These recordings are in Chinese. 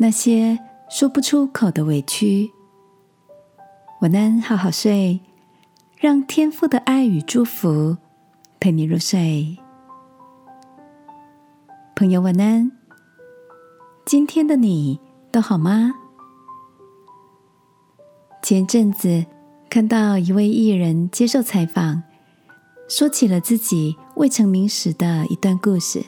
那些说不出口的委屈。晚安，好好睡，让天父的爱与祝福陪你入睡。朋友，晚安。今天的你都好吗？前阵子看到一位艺人接受采访，说起了自己未成名时的一段故事。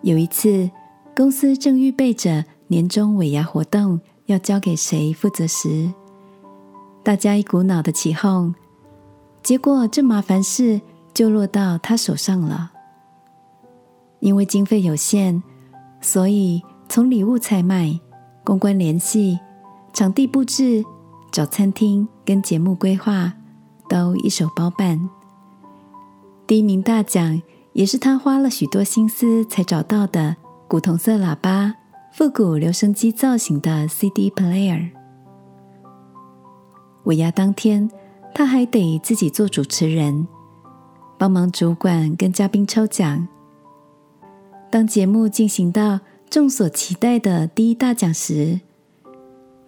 有一次，公司正预备着年终尾牙活动，要交给谁负责时，大家一股脑的起哄，结果这麻烦事就落到他手上了。因为经费有限，所以从礼物采买、公关联系、场地布置、找餐厅跟节目规划，都一手包办。第一名大奖。也是他花了许多心思才找到的古铜色喇叭、复古留声机造型的 CD player。尾牙当天，他还得自己做主持人，帮忙主管跟嘉宾抽奖。当节目进行到众所期待的第一大奖时，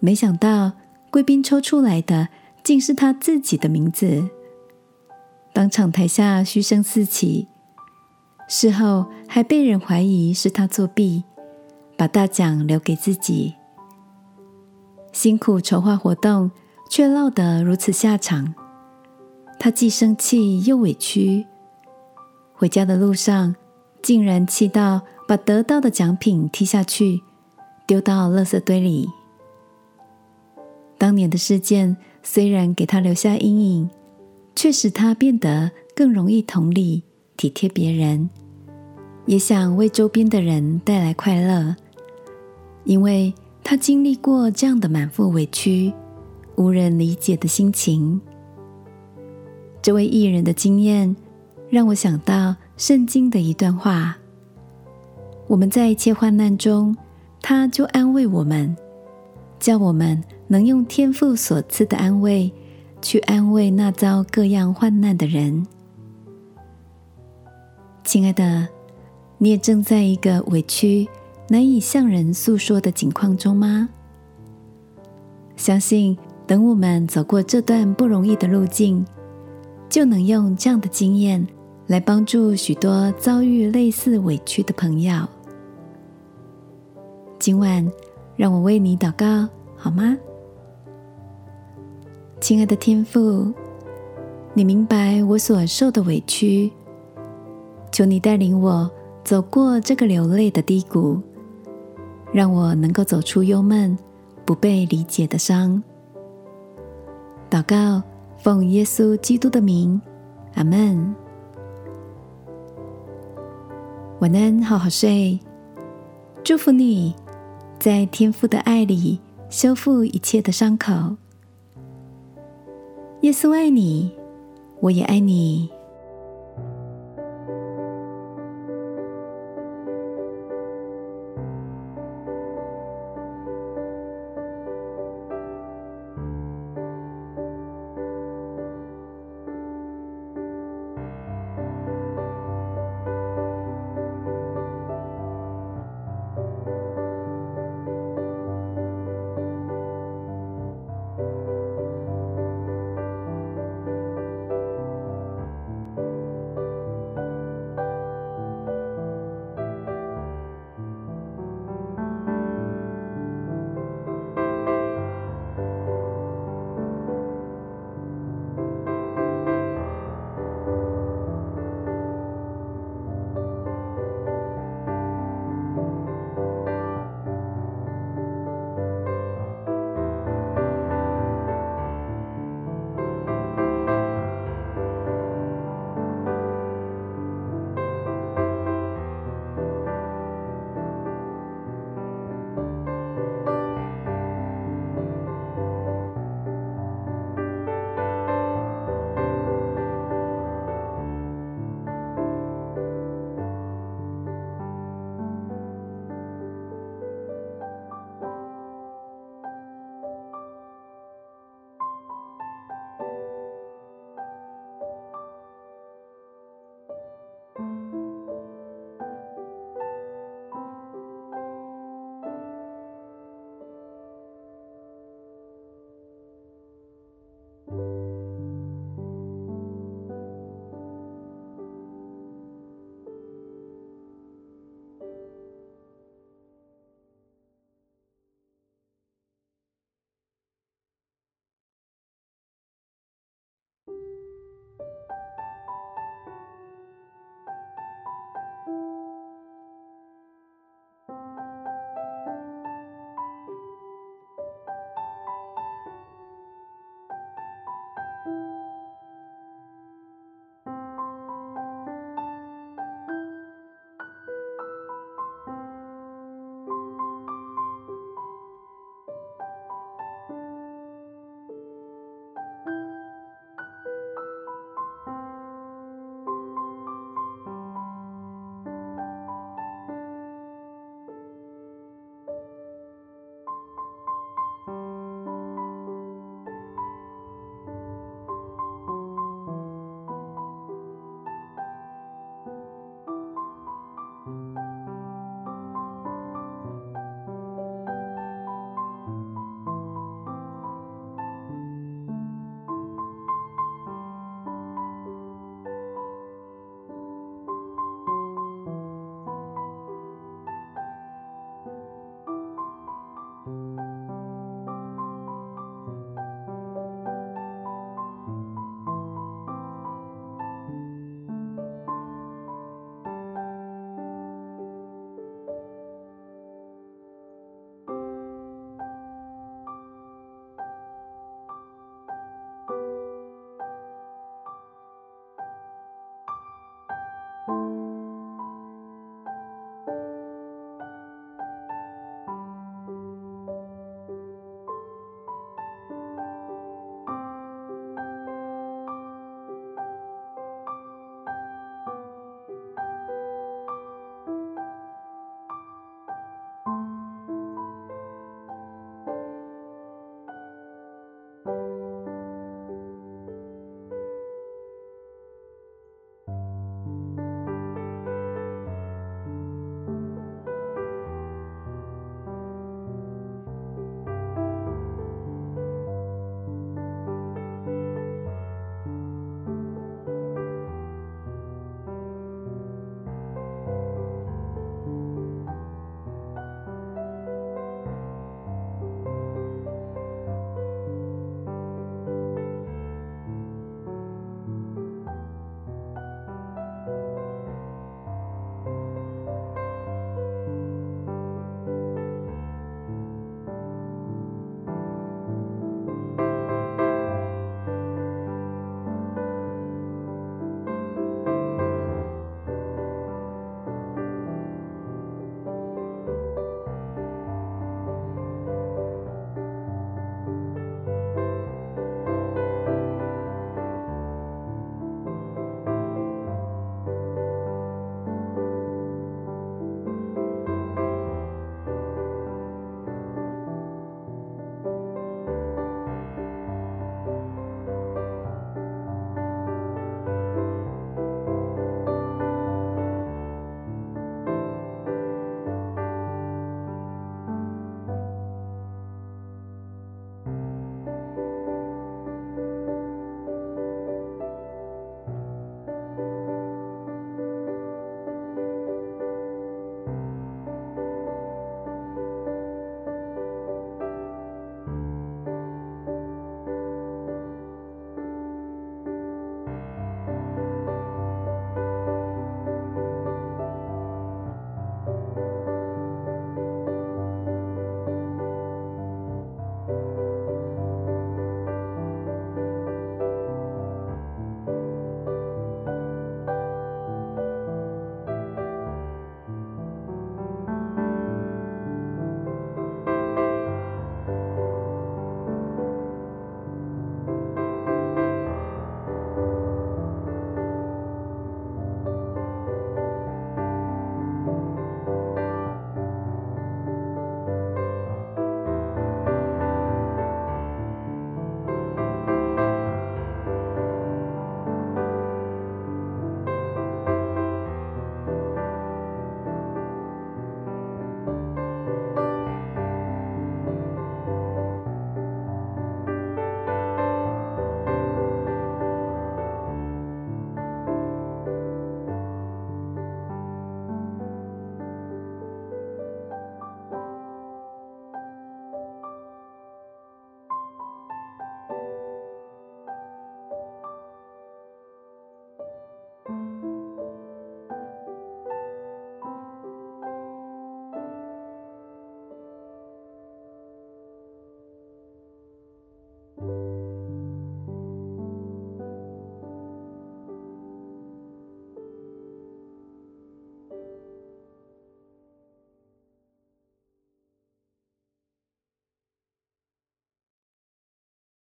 没想到贵宾抽出来的竟是他自己的名字，当场台下嘘声四起。事后还被人怀疑是他作弊，把大奖留给自己。辛苦筹划活动，却落得如此下场，他既生气又委屈。回家的路上，竟然气到把得到的奖品踢下去，丢到垃圾堆里。当年的事件虽然给他留下阴影，却使他变得更容易同理。体贴别人，也想为周边的人带来快乐，因为他经历过这样的满腹委屈、无人理解的心情。这位艺人的经验让我想到圣经的一段话：我们在一切患难中，他就安慰我们，叫我们能用天赋所赐的安慰，去安慰那遭各样患难的人。亲爱的，你也正在一个委屈、难以向人诉说的境况中吗？相信等我们走过这段不容易的路径，就能用这样的经验来帮助许多遭遇类似委屈的朋友。今晚，让我为你祷告好吗？亲爱的天父，你明白我所受的委屈。求你带领我走过这个流泪的低谷，让我能够走出忧闷、不被理解的伤。祷告，奉耶稣基督的名，阿门。晚安，好好睡。祝福你在天父的爱里修复一切的伤口。耶稣爱你，我也爱你。